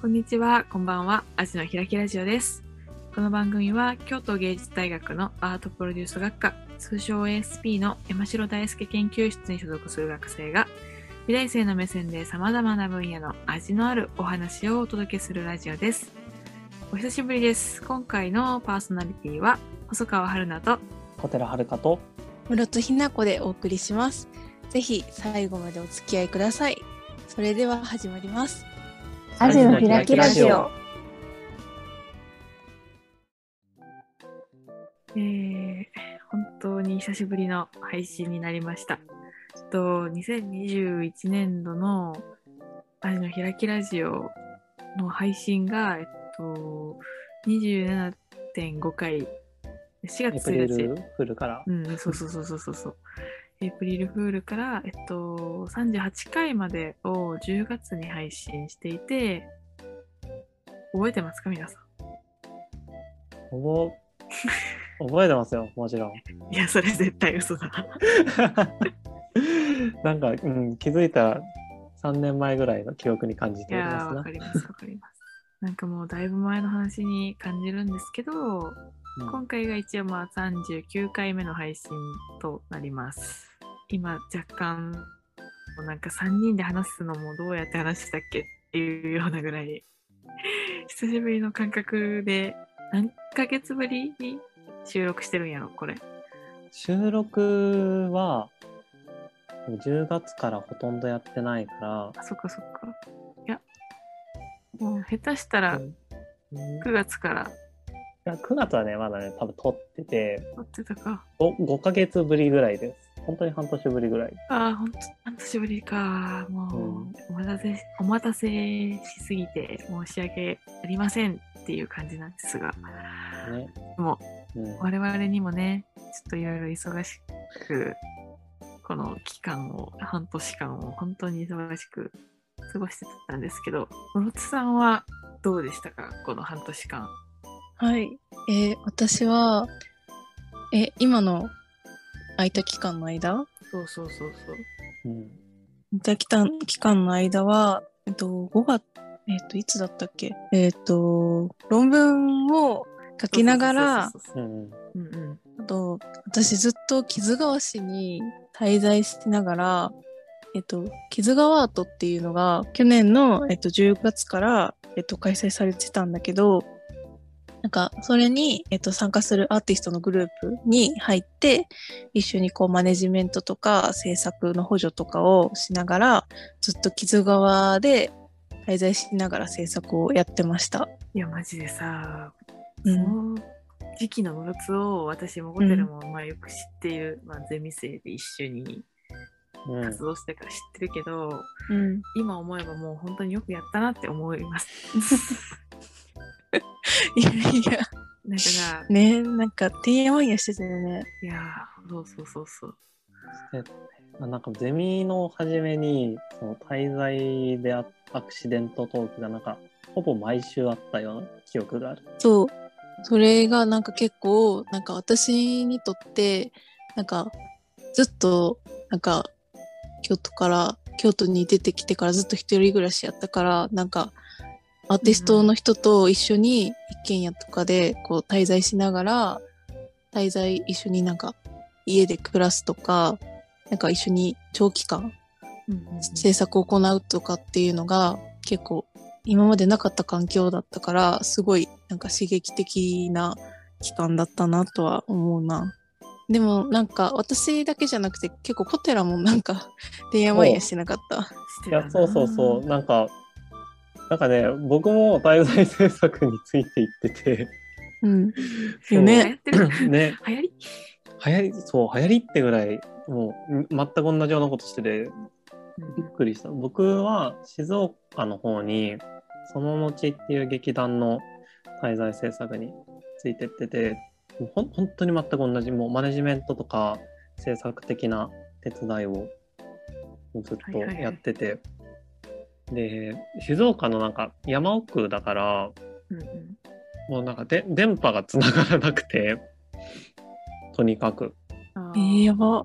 こんにちは、こんばんは。アジのひらきラジオです。この番組は京都芸術大学のアートプロデュース学科、通称 ASP の山城大輔研究室に所属する学生が、美大生の目線で様々な分野の味のあるお話をお届けするラジオです。お久しぶりです。今回のパーソナリティは、細川春菜と、小寺遥と室津ひな子でお送りします。ぜひ最後までお付き合いください。それでは始まります。アジの開きラジオ。えー、本当に久しぶりの配信になりました。と、2021年度のアジの開きラジオの配信が、えっと、27.5回、4エ月1プリ日。ルフルから？うん、そうそうそうそうそうそう。エイプリルフールから、えっと、38回までを10月に配信していて、覚えてますか皆さ覚覚えてますよ、もちろん。ん。いや、それ絶対嘘だ。なんか、うん、気づいたら3年前ぐらいの記憶に感じいておりますな。かります、わかります。なんかもうだいぶ前の話に感じるんですけど、うん今回が一応まあ39回目の配信となります。今若干、もうなんか3人で話すのもどうやって話したっけっていうようなぐらい、久しぶりの感覚で何ヶ月ぶりに収録してるんやろ、これ。収録は10月からほとんどやってないから、あ、そっかそっか。いや、もう下手したらうんい9月からや9月はね、まだね、多分撮ってて撮ってたか。5、5ヶ月ぶりぐらいです。本当に半年ぶりぐらい。ああ、ほんと、半年ぶりか。もう、うんお待たせ、お待たせしすぎて申し訳ありませんっていう感じなんですが、ね。もうんう、我々にもね、ちょっといろいろ忙しく、この期間を、半年間を本当に忙しく過ごしてたんですけど、室津さんはどうでしたか？この半年間。はい。えー私は、え、今の空いた期間の間？そうそうそうそう。うん空いた期間期間の間は、えっと、5月、えっと、いつだったっけ？えっと、論文を書きながら。あと、私ずっと木津川市に滞在しながら、えっと、木津川アートっていうのが去年の、えっと、10月から、えっと、開催されてたんだけど、なんか、それに、えっと、参加するアーティストのグループに入って、一緒にこう、マネジメントとか制作の補助とかをしながら、ずっと木津川で滞在しながら制作をやってました。いや、マジでさ、うんその時期の室津を私もホテルもまあよく知っている、まあ、ゼミ生で一緒にうん活動してから知ってるけど、うん。今思えばもう本当によくやったなって思います。いやいや。なんかさ、ねなんか、てんやわんやしてたよね。いやー、そうそうそうそう。あなんかゼミの初めにその滞在であアクシデントトークがなんかほぼ毎週あったような記憶がある。そう。それがなんか結構、なんか私にとって、なんかずっと、なんか京都から、京都に出てきてからずっと一人暮らしやったから、なんかアーティストの人と一緒に一軒家とかでこう滞在しながら、滞在一緒になんか家で暮らすとか、なんか一緒に長期間制作を行うとかっていうのが結構今までなかった環境だったからすごいなんか刺激的な期間だったなとは思うな。でもなんか私だけじゃなくて結構コテラもなんか てんやわんやしてなかった。いや、そうそうそう。なんか、なんかね、僕も滞在制作についていってて、うん。そう。よね。ね、流行り？流行り、そう、流行りってぐらい、もう、全く同じようなことしてて、びっくりした。僕は静岡の方に、その後っていう劇団の滞在制作についてってて、ほん本当に全く同じ、もうマネジメントとか制作的な手伝いをずっとはいはいはい。やってて、で、静岡のなんか山奥だから、うんうんもうなんかで電波がつながらなくて、とにかく。あえー、やば。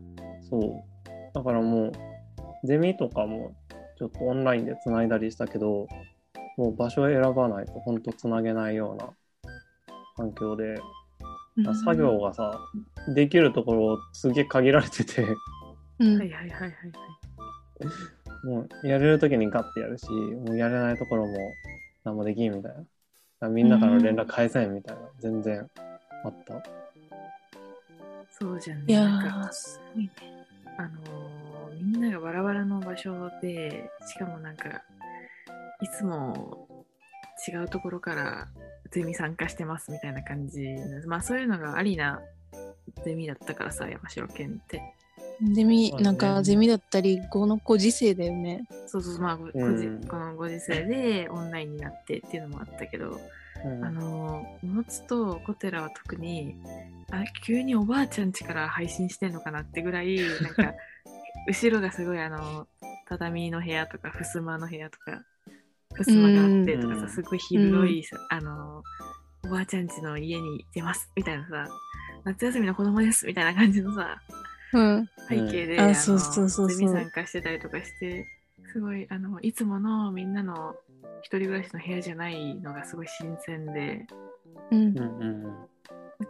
そう。だからもう、ゼミとかもちょっとオンラインでつないだりしたけど、もう場所を選ばないと本当つなげないような環境で、うん作業がさ、できるところすげえ限られてて、うんはいはいはいはいはい。もうやれる時にガッてやるし、もうやれないところも何もできんみたいな。みんなからの連絡返せんみたいな、全然あった。そうじゃんね。いやなんかー、すごいね。あのーみんながバラバラの場所で、しかもなんか、いつも違うところからゼミ参加してますみたいな感じのまあそういうのがありなゼミだったからさ、山城県って。ゼミ、なんかゼミだったり、このご時世だよね。そうそうそう、まあ、うん。このご時世でオンラインになってっていうのもあったけど、うん。あのー、モツとコテラは特に、あ急におばあちゃん家から配信してんのかなってぐらい、なんか、後ろがすごいあの、畳の部屋とか、襖の部屋とか、襖があってとかうん。さ、すごい広いさ、あの、おばあちゃん家の家に出ますみたいなさ、夏休みの子供ですみたいな感じのさ、うん。背景で、うんあのそうそうそうそうゼミ参加してたりとかして、すごい、あの、いつものみんなの一人暮らしの部屋じゃないのがすごい新鮮で、うん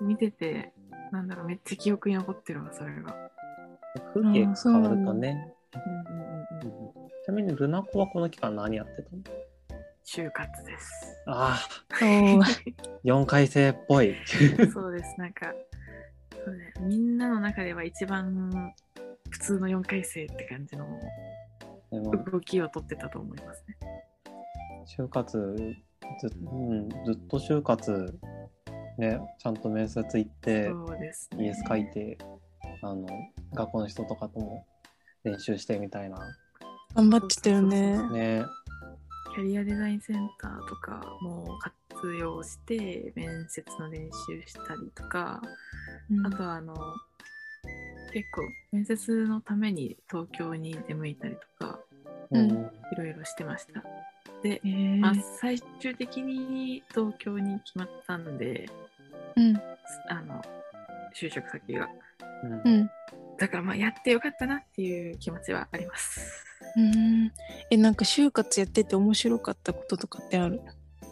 見てて、なんだろう、めっちゃ記憶に残ってるわ、それが。風景あーそう変わるとね。うんうんうんうん。ちなみにルナコはこの期間何やってたの？就活です。ああ、おー4回生っぽい。そうです、なんか、そうね、みんなの中では一番普通の4回生って感じのでも動きをとってたと思いますね。就活ず,、うん、ずっと就活ねちゃんと面接行ってね。イエス書いてあの学校の人とかとも練習してみたいな頑張ってたよね。ねキャリアデザインセンターとかも活用して面接の練習したりとか、うんあとはあの結構面接のために東京に出向いたりとかうんうんいろいろしてました。で、えーまあ、最終的に東京に決まったんでうん。あの就職先がうんうん。だからまあやってよかったなっていう気持ちはあります。うん。え、なんか就活やってて面白かったこととかってある？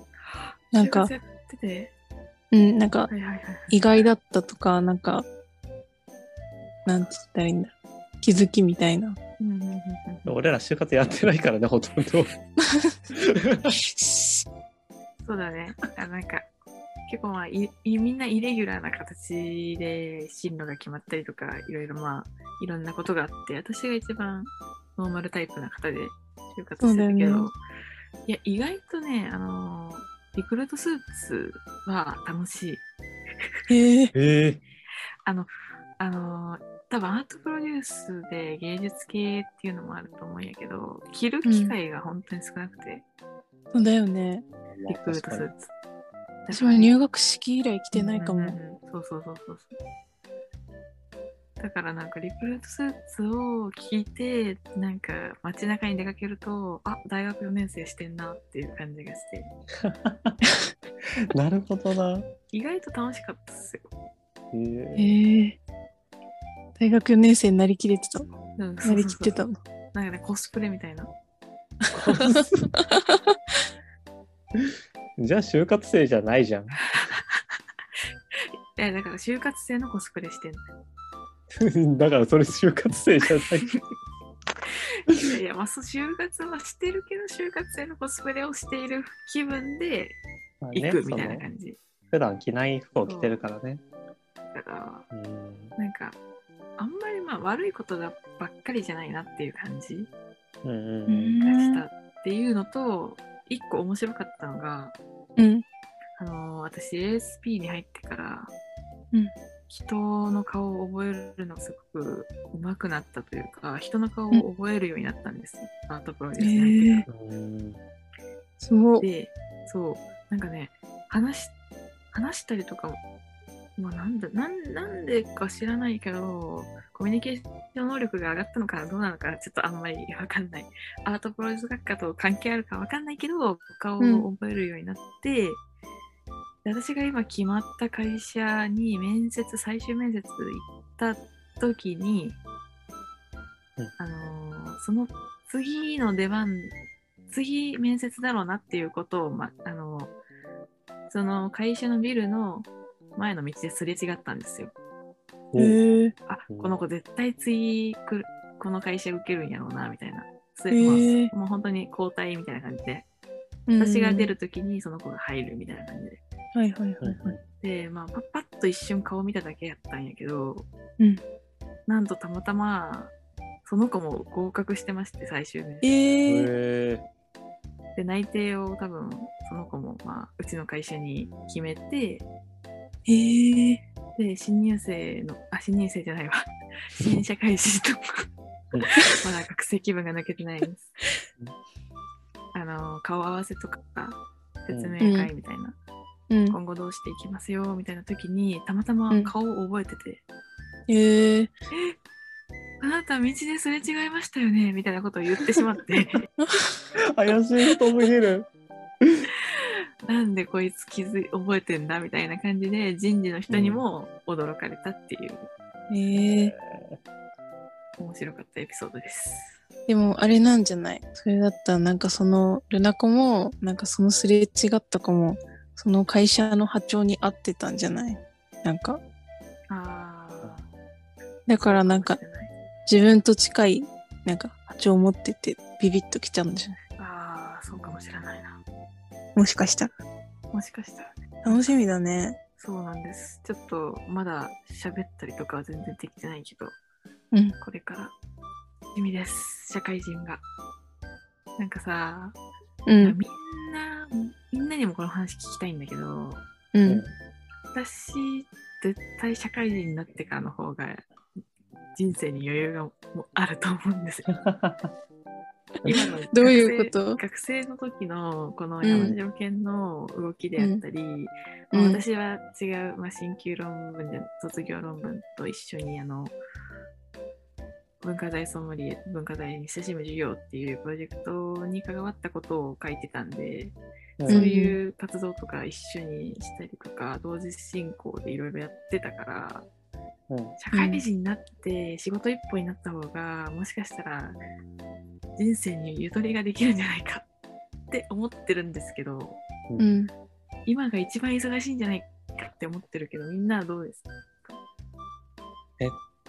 なんか就活やってて？うん、なんか意外だったとか、なんか、なんて言ったらいいんだ？気づきみたいな。うんうんうんうん俺ら就活やってないからねほとんど そうだね。あなんか、結構まあいい、みんなイレギュラーな形で進路が決まったりとか、いろいろまあ、いろんなことがあって、私が一番ノーマルタイプな方で就活してたけど、ねいや、意外とね、あのー、リクルートスーツは楽しい。えー、ええあの、あのー、多分アートプロデュースで芸術系っていうのもあると思うんやけど、着る機会が本当に少なくて、そうだよね。リクルートスーツ。私も入学式以来来てないかも。うんうんうんそうそうそうそう。だからなんかリクルートスーツを着て、なんか街中に出かけると、あ、大学4年生してんなっていう感じがして、なるほどな意外と楽しかったっすよ。えええー、大学4年生になりきれてた？うん、なりきってたの？なんかね、コスプレみたいな。じゃあ就活生じゃないじゃん え、だから就活生のコスプレしてんの。だからそれ就活生じゃないいやいや、まあ、就活はしてるけど、就活生のコスプレをしている気分で行くみたいな感じ。普段着ない服を着てるからねだから、うんなんか、あんまりまあ悪いことだばっかりじゃないなっていう感じうんうんうんがしたっていうのと、一個面白かったのが、うん。あのー私 ASP に入ってから、うん人の顔を覚えるのがすごく上手くなったというか、人の顔を覚えるようになったんですよ。アートプロデュースに。で、そう、なんかね、話し、話したりとかも、まあ、なんだなん、なんでか知らないけど、コミュニケーション能力が上がったのかどうなのか、ちょっとあんまりわかんない。アートプロデュース学科と関係あるかわかんないけど、顔を覚えるようになって、で私が今決まった会社に面接、最終面接行った時に、うんあのーその次の出番、次面接だろうなっていうことを、ま、あの、その会社のビルの前の道ですれ違ったんですよ。へえ。あ、この子絶対次来る、この会社受けるんやろうな、みたいな。そへーまあもう本当に交代みたいな感じで、私が出るときにその子が入るみたいな感じで。うん。はいはいはいはい。で、まあ、パッパッと一瞬顔見ただけやったんやけど、うんなんとたまたま、その子も合格してまして、最終面。ええ。へで、内定を多分、その子も、まあ、うちの会社に決めて、ええ。で、新入生の、あ、新入生じゃないわ。新社会人とうん まだ学生気分が抜けてないんです。あの、顔合わせとか、説明会みたいな、うん。今後どうしていきますよ、みたいな時に、たまたま顔を覚えてて、ええ。あなた道ですれ違いましたよね、みたいなことを言ってしまって、ー 怪しい人すぎる。なんでこいつ気づい、覚えてんだ、みたいな感じで、人事の人にも驚かれたっていう、ええ。面白かったエピソードです。でもあれなんじゃない？それだったらなんかそのルナ子もなんかそのすれ違った子もその会社の波長に合ってたんじゃない？なんかあだからー。なんか自分と近いなんか波長を持っててビビッときちゃうんじゃない？あー、そうかもしれないな。もしかしたらもしかしたらね。楽しみだねそうなんです。ちょっとまだ喋ったりとかは全然できてないけど、うんこれから楽しみです。社会人が。なんかさ、うんな、みんなにもこの話聞きたいんだけど、うん。私、絶対社会人になってからの方が人生に余裕がもあると思うんですよ。今のどういうこと？学生の時のこの山条件の動きであったり、うん。まあ私は違う、まあ、進級論文で卒業論文と一緒にあの文化財ソムリエ文化財に親しむ授業っていうプロジェクトに関わったことを書いてたんで、うんそういう活動とか一緒にしたりとか同時進行でいろいろやってたからうん。社会人になって仕事一歩になった方がもしかしたら人生にゆとりができるんじゃないかって思ってるんですけどうん。今が一番忙しいんじゃないかって思ってるけどみんなはどうですか？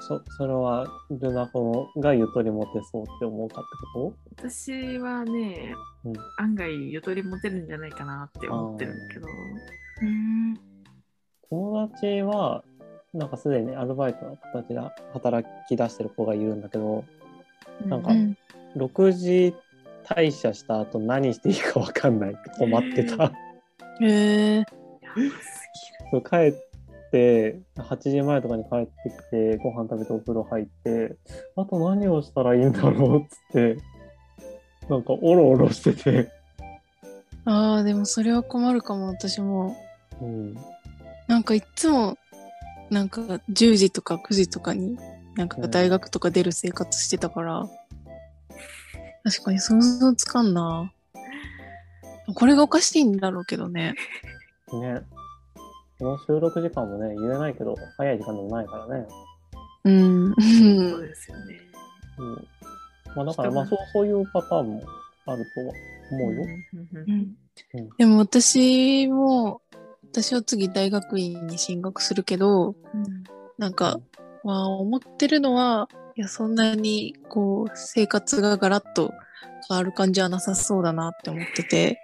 そそれはルナコがゆとり持てそうって思うかってこ私はね、うん。案外ゆとり持てるんじゃないかなって思ってるんだけど。うん。と友達はなんかすでにアルバイトの形で働き出してる子がいるんだけどなんかうん。6時退社した後何していいか分かんない。って困ってた。へえやばす帰って8時前とかに帰ってきてご飯食べてお風呂入ってあと何をしたらいいんだろうっつってなんかオロオロしてて、ああでもそれは困るかも私も。うん、なんかいっつもなんか10時とか9時とかになんか大学とか出る生活してたから、確かに想像つかんな。これがおかしいんだろうけどね。ねこの収録時間もね言えないけど早い時間でもないからね、うん。ぎそうですよね。うん。まあ、だからまあそうそういうパターンもあるとは思うよ。うん。でも私も、私は次大学院に進学するけど、うんなん。か、まあ思ってるのは、いや、そんなにこう、生活がガラッと変わる感じはなさそうだなって思ってて、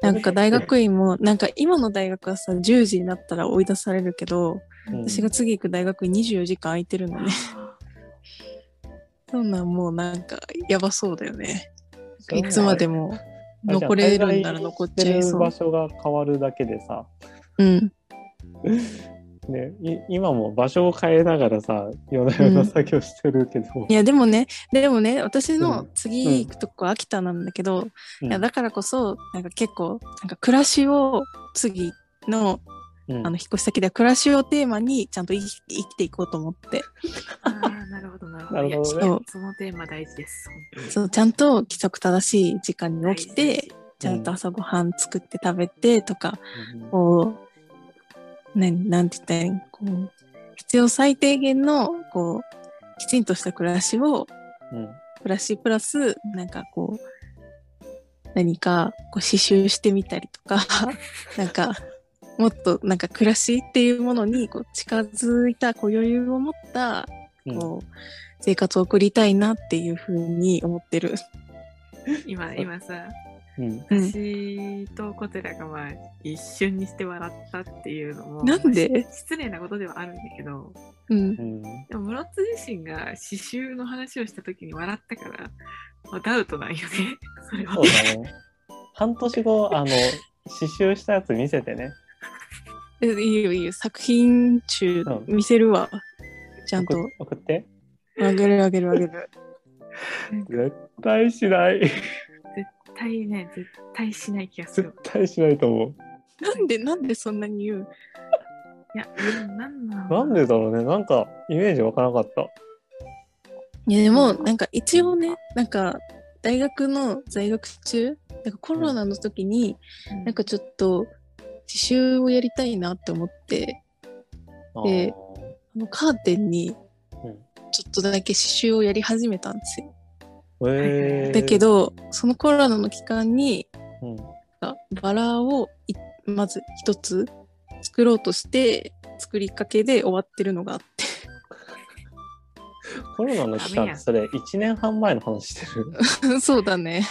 なんか大学院も、なんか今の大学はさ、10時になったら追い出されるけど、うん私が次行く大学院24時間空いてるのね。そんなんもうなんかやばそうだよね。いつまでも残れるんなら残っちゃいそう場。所が変わるだけでさ、うん。ね、い今も場所を変えながらさ夜な夜な作業してるけど、いやでもね、でもね、私のうん。次行くとこ秋田なんだけど、うん。いやだからこそ、なんか結構、なんか暮らしを次のうん。あの引っ越し先では暮らしをテーマにちゃんと生き生きていこうと思って、ああ、なるほど、なるほど。なるほどそのテーマ大事です。本そうちゃんと規則正しい時間当にに起きて、ちゃんと朝ごはん作って食べてとか、うんこう、なんて言ったらいいん？こう、必要最低限の、こう、きちんとした暮らしを、うん。暮らしプラス、なんかこう、何かこう刺繍してみたりとか、なんかもっとなんか暮らしっていうものにこう近づいたこう余裕を持ったうん。こう生活を送りたいなっていうふうに思ってる。今、今さ、うん。私とコテラがまあ一瞬にして笑ったっていうのも、なんで？失礼なことではあるんだけど、うんう。ん。でも室津自身が刺繍の話をした時に笑ったから、まあ、ダウトないよね。それはそう。だね。半年後、あの、刺繍したやつ見せてね。えいいよいいよ。作品中うん見せるわ。ちゃんと。送送って。あげるあげるあげる。絶対しない。絶対ね、絶対しない気がす絶る。対しないと思なんでなんでそんなに言う？いや、うんなんなんでだろうね。なんか、イメージわからなかった。いやでもなんか一応ねなんか大学の在学中なんかコロナの時にうんなんかちょっと刺繍をやりたいなって思ってであのカーテンにうんちょっとだけ刺繍をやり始めたんですよ。だけ、どそのコロナの期間にうん、バラをいまず一つ作ろうとして作りかけで終わってるのがあって。コロナの期ダメやん。間それ1年半前の話してる？そうだね。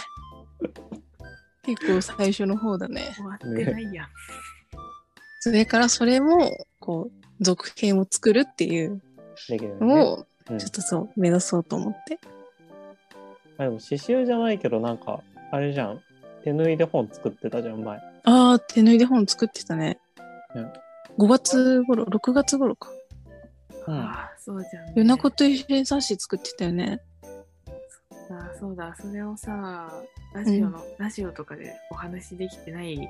結構最初の方だね。終わってないやん。それからそれもこう続編を作るっていう。のをうん。ちょっとそう目指そうと思ってあでも刺繍じゃないけど、なんか、あれじゃん。手縫いで本作ってたじゃん、前。ああ手縫いで本作ってたね。うん5月頃6月頃か。うん。ああ、そうじゃん、ね。夜なこと一緒に冊子作ってたよね。あそうだ、それをさ、ラジオの、ラジオとかでお話できてない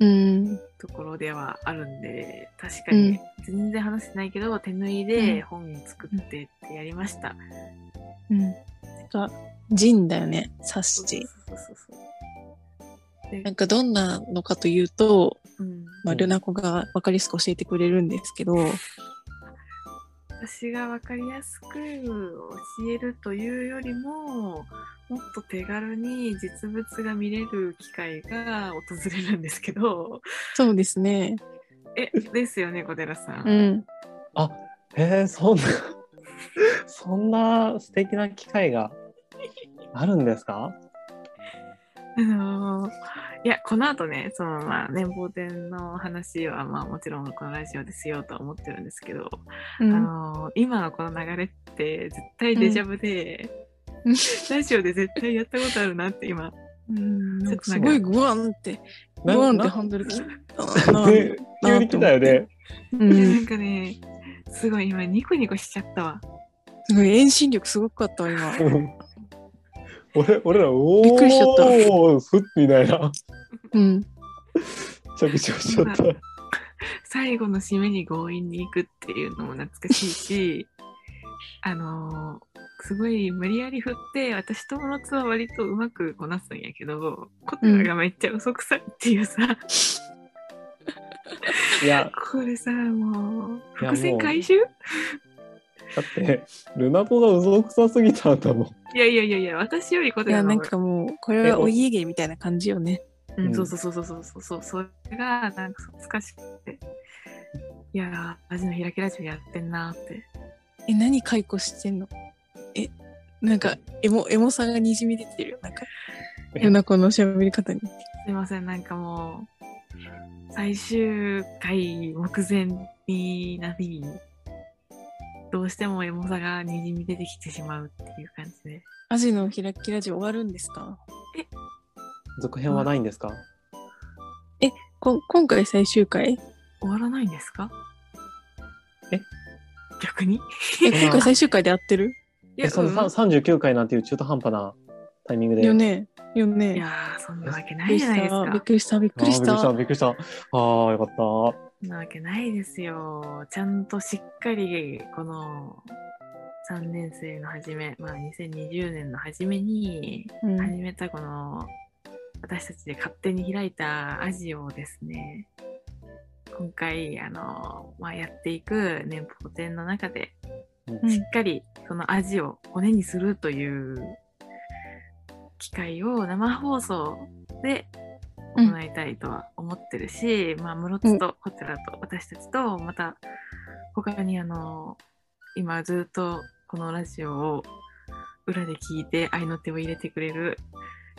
うん。ところではあるんで、確かに、全然話してないけど、手縫いで本作ってってやりました。うん。なんかジンだよね冊子そうそうそうそう。でなんかどんなのかというと、うん、まあ、うんルナコが分かりやすく教えてくれるんですけど、私が分かりやすく教えるというよりも、もっと手軽に実物が見れる機会が訪れるんですけど、そうですね。え、ですよね、小寺さん。うん。あ、へえ、そんな、そんな素敵な機会があるんですか？あのーいや、この後ね、その、まあ、年俸店の話は、まあ、もちろんこのラジオでしようとは思ってるんですけど、うんあのー今のこの流れって、絶対デジャブで、うん ラジオで絶対やったことあるなって今、うん、なんかちょっとなんかすごいグワンって、なグワンってなハンドル切った急に来たよね。ういやなんん。かね、すごい今、ニコニコしちゃったわ。すごい遠心力すごかったわ、今。うん俺俺ら、おー、びっくりしちゃったふっみたいな。うん。着地をしちゃった。最後の締めに強引に行くっていうのも懐かしいし、あのーすごい無理やり振って、私とのつは割とうまくこなすんやけど、コテラがめっちゃ嘘くさいっていうさ、いや、これさ、もう、伏線回収？いだって、ルナコが嘘くさすぎたんだもん。やいやいやいや、私よりコいや、なんかもう、これはお家芸みたいな感じよね。うん、うんそうそうそうそうそうそうそう、それがなんか懐かしくて、いやー、味の開きラジオやってんなーって。え、何解雇してんの？え、なんか、エモ、エモさがにじみ出てるよ。なんか、夜中の喋り方に。すいません、なんかもう、最終回目前になり、どうしてもエモさがにじみ出てきてしまうっていう感じで。アジの開きラジオ終わるんですか？続編はないんですか？こ今回最終回？終わらないんですか？え？逆に？え、今回最終回で合ってる？いえ、そのうんさ39回なんていう中途半端なタイミングで。よね。よいね。やー、そんなわけないじゃないですか。びっくりした、びっあくりした。ーびっくりした、びっくりした。ああ、よかった。なわけないですよ。ちゃんとしっかり、この3年生の初め、まあ2020年の初めにうん。始めたこの、私たちで勝手に開いたアジをですね、今回、あの、まあ、やっていく年俸展の中で、うん。しっかりそのアジを骨にするという機会を生放送で行いたいとは思ってるし、まあ室津とホテラと私たちとまた他にあの今ずっとこのラジオを裏で聞いて愛の手を入れてくれる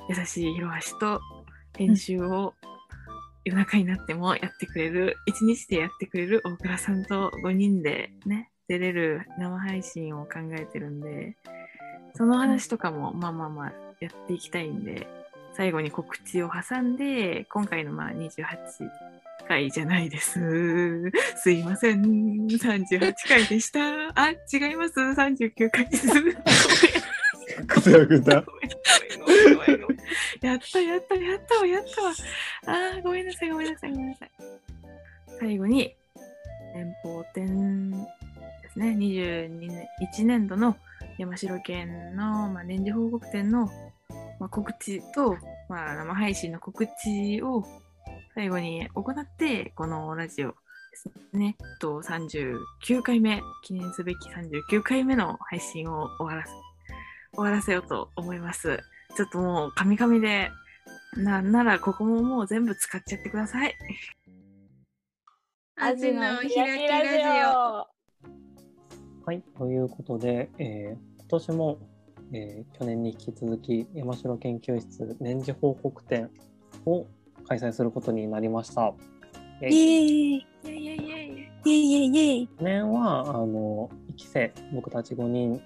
優しいひろはしと編集を夜中になってもやってくれる一日でやってくれる大倉さんと5人でね出れる生配信を考えてるんでその話とかもまあまあまあやっていきたいんで最後に告知を挟んで今回のまあ28回じゃないです。すいません。38回でした。あ、違います。39回です。やったやったやったわやったわ。あーごめんなさいごめんなさいごめんなさい。最後に年俸店ですね。22年1年度の山城県の、まあ、年次報告展の、まあ、告知と、まあ、生配信の告知を最後に行ってこのラジオですね。と39回目記念すべき39回目の配信を終わらせ終わらせようと思います。ちょっともう、カミカミで、なんならここももう全部使っちゃってください。アジの開きラはい、ということで、えー今年も、えー去年に引き続き山城研究室年次報告展を開催することになりました。イェイ。イエーイイ。エイ。イエイ。イエイ。去年はあの1期生僕たち5人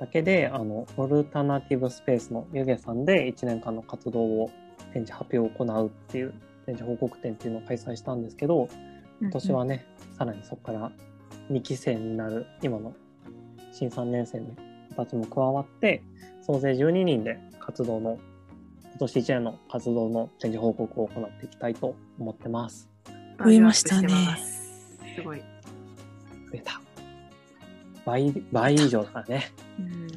だけであのオルタナティブスペースの湯気さんで1年間の活動を展示発表を行うっていう展示報告展っていうのを開催したんですけど今年はね、さらにそこから2期生になる今の新3年生の子たちも加わって総勢12人で活動の今年1年の活動の展示報告を行っていきたいと思ってます。増えましたねすすごい。増えた倍倍以上だからね。うん。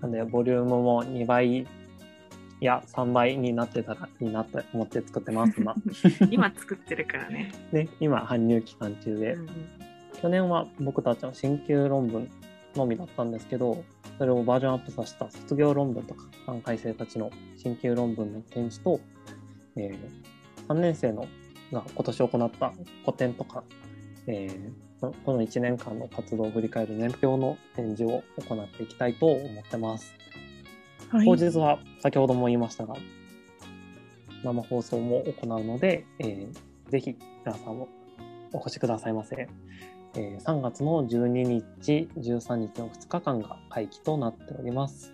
なんで、ボリュームも2倍いや3倍になってたらいいなと思って作ってます、今。今作ってるからね。ね、今、搬入期間中で、うんうん去年は僕たちの進級論文のみだったんですけど、それをバージョンアップさせた卒業論文とか、3回生たちの進級論文の展示と、えー3年生のが今年行った個展とか、えーここの1年間の活動を振り返る年表の展示を行っていきたいと思ってます。はい当日は先ほども言いましたが、生放送も行うので、えーぜひ皆さんもお越しくださいませ。えー3月の12日、13日の2日間が会期となっております。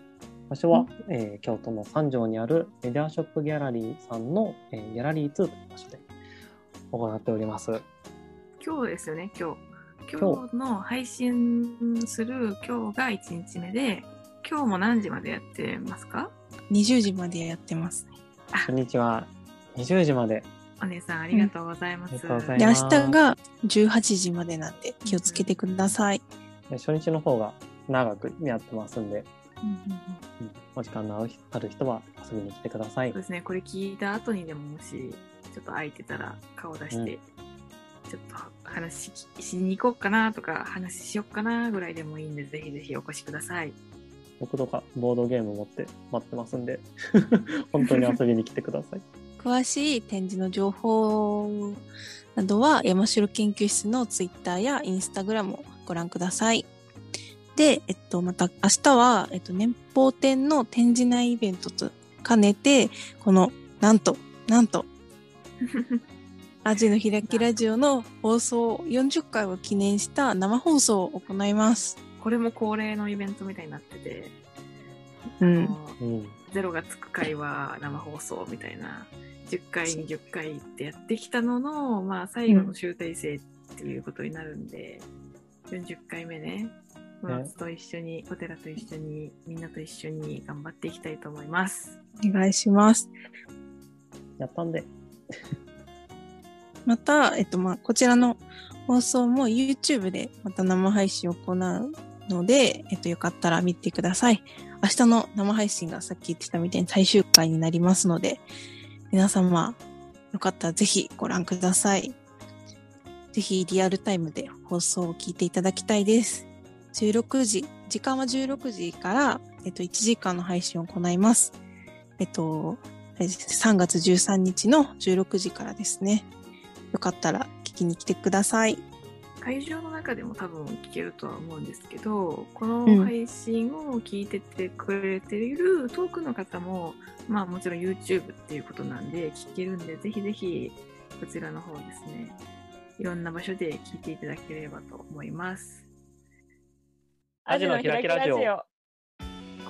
場所は、えー京都の三条にあるメディアショップギャラリーさんの、えーギャラリー2という場所で行っております。今日ですよね、今日。今今日の配信する今日が1日目で、今日も何時までやってますか？20時までやってます。初日は20時まで。お姉さんありがとうございます。うんありがとうございで、明ます日が18時までなんで気をつけてください。で初日の方が長くやってますんで、うんうんうんうんお時間のある人は遊びに来てくださいそう。ですね、これ聞いた後にでももし、ちょっと空いてたら顔出して、うんちょっと話ししに行こうかなとか、話しよっかなぐらいでもいいんで、ぜひぜひお越しください。僕とかボードゲーム持って待ってますんで、本当に遊びに来てください。詳しい展示の情報などは山城研究室のツイッターやインスタグラムをご覧ください。で、えっと、また明日は、えっと、年俸展の展示内イベントと兼ねて、この、なんと、なんと、アジの開きラジオの放送40回を記念した生放送を行います。これも恒例のイベントみたいになってて、うん。ゼロがつく回は生放送みたいな、10回、20回ってやってきたのの、まあ、最後の集大成っていうことになるんで、40回目ね、まあ、と一緒に、お寺と一緒に、みんなと一緒に頑張っていきたいと思います。お願いします。やったんで、また、えっと、まあ、こちらの放送も YouTube でまた生配信を行うので、えっと、よかったら見てください。明日の生配信がさっき言ってたみたいに最終回になりますので、皆様、よかったらぜひご覧ください。ぜひリアルタイムで放送を聞いていただきたいです。16時、時間は16時から、えっと、1時間の配信を行います。えっと、3月13日の16時からですね。よかったら聞きに来てください。会場の中でも多分聞けるとは思うんですけど、この配信を聞いててくれている遠くの方も、まあもちろん YouTube っていうことなんで聞けるんで、ぜひぜひこちらの方ですね、いろんな場所で聞いていただければと思います。アジのキラキラジオ。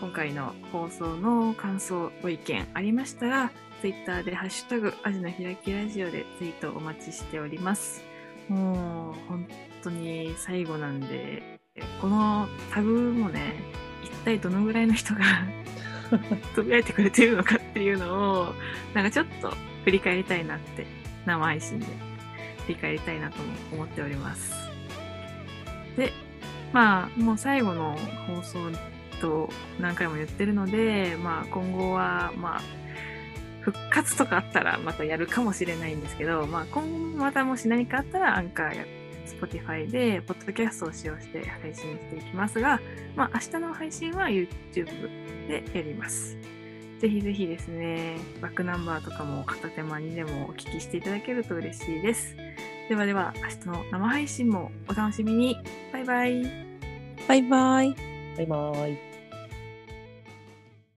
今回の放送の感想、ご意見ありましたら、Twitter でハッシュタグ、アジの開きラジオでツイートお待ちしております。もう、本当に最後なんで、このタグもね、一体どのぐらいの人が つぶやいてくれてるのかっていうのを、なんかちょっと振り返りたいなって、生配信で振り返りたいなとも思っております。で、まあ、もう最後の放送と何回も言ってるので、まあ今後は、まあ、復活とかあったらまたやるかもしれないんですけど、まあ、今後またもし何かあったらアンカーや Spotify でポッドキャストを使用して配信していきますが、まあ、明日の配信は YouTube でやります。ぜひぜひですね、バックナンバーとかも片手間にでもお聞きしていただけると嬉しいです。ではでは、明日の生配信もお楽しみに。バイバイ。バイバイ。バイバイ。